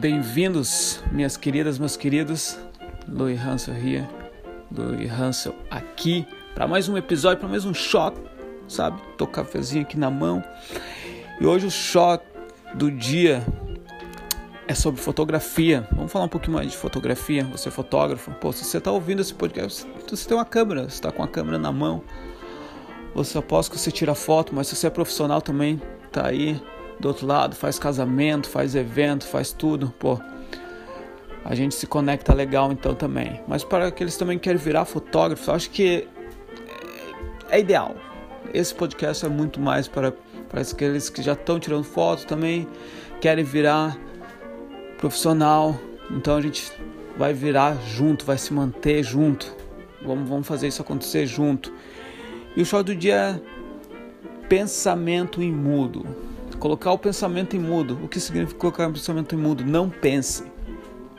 bem-vindos, minhas queridas, meus queridos. Louis Hansel here, Louis Hansel aqui para mais um episódio, para mais um shot, sabe? Tô com cafezinho aqui na mão. E hoje o shot do dia é sobre fotografia. Vamos falar um pouquinho mais de fotografia. Você é fotógrafo? Pô, se você está ouvindo esse podcast, você tem uma câmera, você está com a câmera na mão. Você aposta que você tira foto, mas se você é profissional também, tá aí do outro lado, faz casamento, faz evento, faz tudo, pô. A gente se conecta legal então também. Mas para aqueles também que querem virar fotógrafo, acho que é, é ideal. Esse podcast é muito mais para, para aqueles que já estão tirando fotos também, querem virar profissional. Então a gente vai virar junto, vai se manter junto. Vamos, vamos fazer isso acontecer junto. E o show do dia é pensamento em mudo. Colocar o pensamento em mudo. O que significa colocar o pensamento em mudo? Não pense.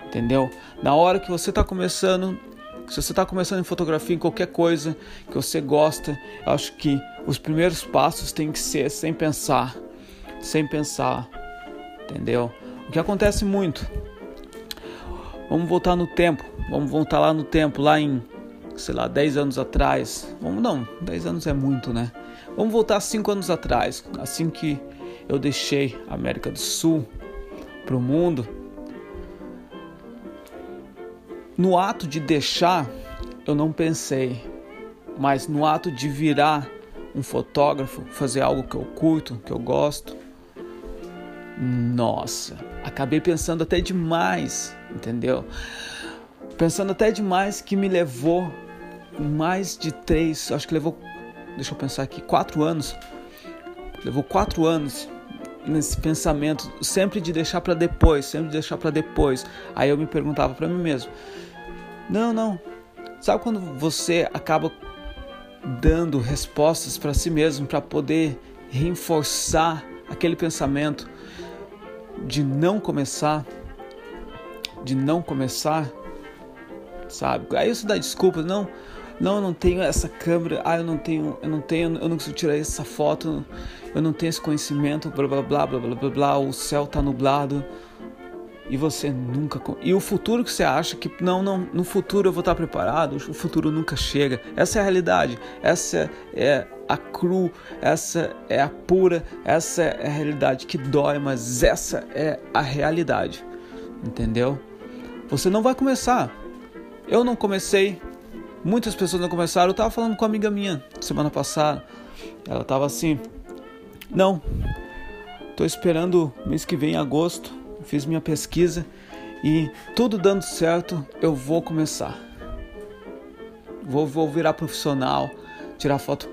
Entendeu? Na hora que você está começando, se você está começando em fotografia, em qualquer coisa que você gosta, eu acho que os primeiros passos têm que ser sem pensar. Sem pensar. Entendeu? O que acontece muito. Vamos voltar no tempo. Vamos voltar lá no tempo, lá em, sei lá, 10 anos atrás. Vamos não, 10 anos é muito, né? Vamos voltar 5 anos atrás, assim que eu deixei a América do Sul para o mundo. No ato de deixar, eu não pensei, mas no ato de virar um fotógrafo, fazer algo que eu curto, que eu gosto, nossa, acabei pensando até demais, entendeu? Pensando até demais que me levou mais de três, acho que levou, deixa eu pensar aqui, quatro anos. Levou quatro anos nesse pensamento, sempre de deixar para depois, sempre de deixar para depois. Aí eu me perguntava para mim mesmo: não, não. Sabe quando você acaba dando respostas para si mesmo para poder reforçar aquele pensamento de não começar, de não começar, sabe? Aí você dá desculpa, não, não, eu não tenho essa câmera, ah, eu não tenho, eu não tenho, eu não consigo tirar essa foto, eu não tenho esse conhecimento, blá blá blá blá blá blá, blá. O céu tá nublado. E você nunca e o futuro que você acha que não não no futuro eu vou estar preparado o futuro nunca chega. Essa é a realidade. Essa é a cru essa é a pura essa é a realidade que dói mas essa é a realidade. Entendeu? Você não vai começar. Eu não comecei muitas pessoas não começaram. Eu estava falando com uma amiga minha semana passada. Ela estava assim não tô esperando mês que vem agosto. Fiz minha pesquisa e tudo dando certo, eu vou começar. Vou, vou virar profissional, tirar foto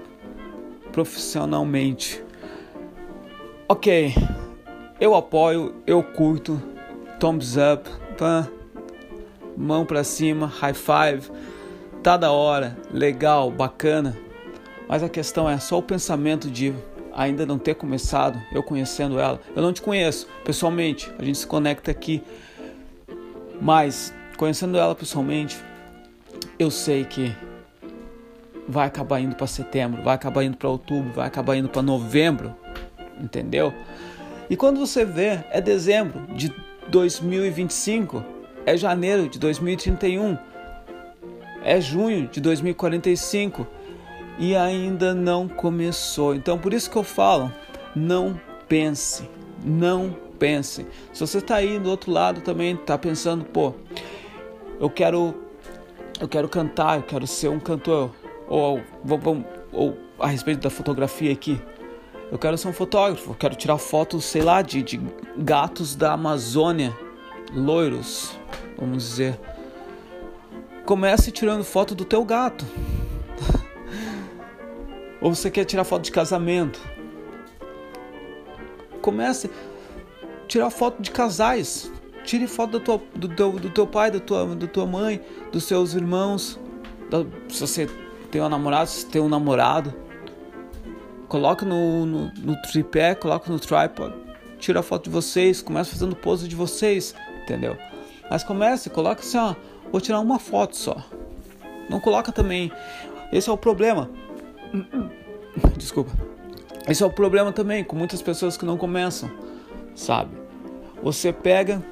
profissionalmente. Ok, eu apoio, eu curto, thumbs up, pã, mão pra cima, high five, tá da hora, legal, bacana. Mas a questão é só o pensamento de ainda não ter começado, eu conhecendo ela. Eu não te conheço pessoalmente, a gente se conecta aqui, mas conhecendo ela pessoalmente, eu sei que vai acabar indo para setembro, vai acabar indo para outubro, vai acabar indo para novembro, entendeu? E quando você vê, é dezembro de 2025, é janeiro de 2031, é junho de 2045 e ainda não começou. Então por isso que eu falo, não pense, não pense. Se você está aí do outro lado também, está pensando, pô, eu quero, eu quero cantar, eu quero ser um cantor, ou, ou, ou a respeito da fotografia aqui, eu quero ser um fotógrafo, quero tirar fotos, sei lá, de, de gatos da Amazônia, loiros, vamos dizer. Comece tirando foto do teu gato. Ou você quer tirar foto de casamento? Comece a tirar foto de casais. Tire foto do, tua, do, teu, do teu pai, da tua, da tua mãe, dos seus irmãos. Da, se você tem um namorado, se tem um namorado. Coloca no, no, no tripé, coloca no tripod. Tira foto de vocês, comece fazendo pose de vocês, entendeu? Mas comece, coloca assim, ó, vou tirar uma foto só. Não coloca também. Esse é o problema. Desculpa. Esse é o problema também com muitas pessoas que não começam, sabe? Você pega,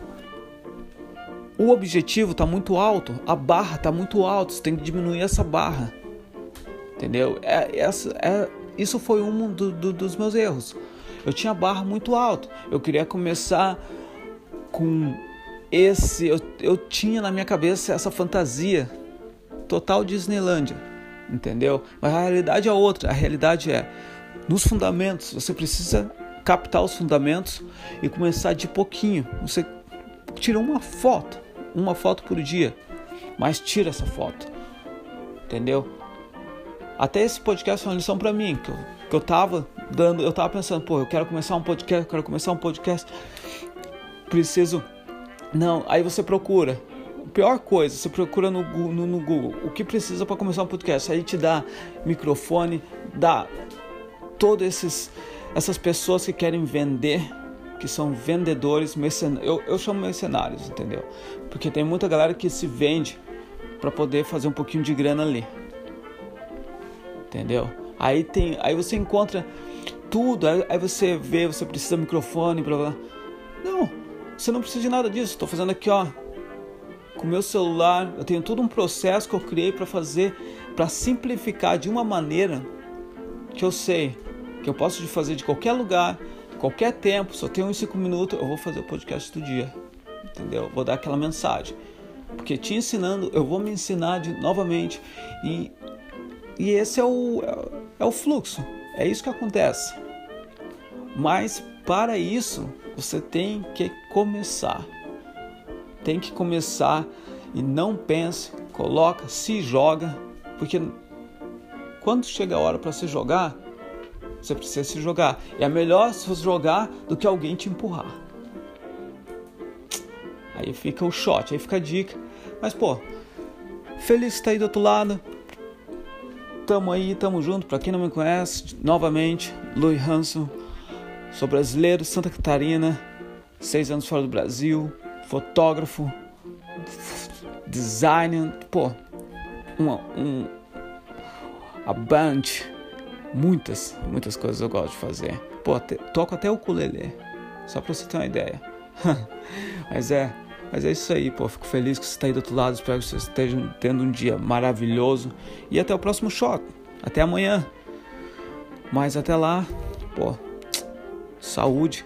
o objetivo está muito alto, a barra está muito alta, você tem que diminuir essa barra. Entendeu? É, essa, é, isso foi um do, do, dos meus erros. Eu tinha barra muito alta. Eu queria começar com esse. Eu, eu tinha na minha cabeça essa fantasia total Disneylândia. Entendeu? Mas a realidade é outra. A realidade é nos fundamentos. Você precisa captar os fundamentos e começar de pouquinho. Você tira uma foto uma foto por dia, mas tira essa foto. Entendeu? Até esse podcast foi uma lição para mim, que eu, que eu tava dando, eu tava pensando, pô, eu quero começar um podcast, eu quero começar um podcast. Preciso Não, aí você procura. Pior coisa, você procura no, no, no Google o que precisa para começar um podcast. Aí te dá microfone, dá todas esses essas pessoas que querem vender que são vendedores, mercenários. Eu, eu chamo mercenários, entendeu? Porque tem muita galera que se vende para poder fazer um pouquinho de grana ali. Entendeu? Aí tem, aí você encontra tudo, aí, aí você vê, você precisa de microfone, blá blá. Não, você não precisa de nada disso. Estou fazendo aqui, ó, com meu celular. Eu tenho todo um processo que eu criei para fazer, para simplificar de uma maneira que eu sei que eu posso fazer de qualquer lugar, qualquer tempo, só tenho uns 5 minutos, eu vou fazer o podcast do dia. Entendeu? Vou dar aquela mensagem. Porque te ensinando, eu vou me ensinar de, novamente. E, e esse é o, é, é o fluxo. É isso que acontece. Mas para isso, você tem que começar. Tem que começar e não pense, coloca, se joga, porque quando chega a hora para se jogar, você precisa se jogar. E é melhor se jogar do que alguém te empurrar. Aí fica o shot, aí fica a dica. Mas, pô, feliz que tá aí do outro lado. Tamo aí, tamo junto. Pra quem não me conhece, novamente, Louis Hanson. Sou brasileiro, Santa Catarina. Seis anos fora do Brasil. Fotógrafo. Designer. Pô, uma, um, a band Muitas, muitas coisas eu gosto de fazer. Pô, toco até o ukulele, só pra você ter uma ideia. mas é, mas é isso aí, pô. Fico feliz que você está aí do outro lado. Espero que você esteja tendo um dia maravilhoso. E até o próximo shot. Até amanhã. Mas até lá, pô, saúde.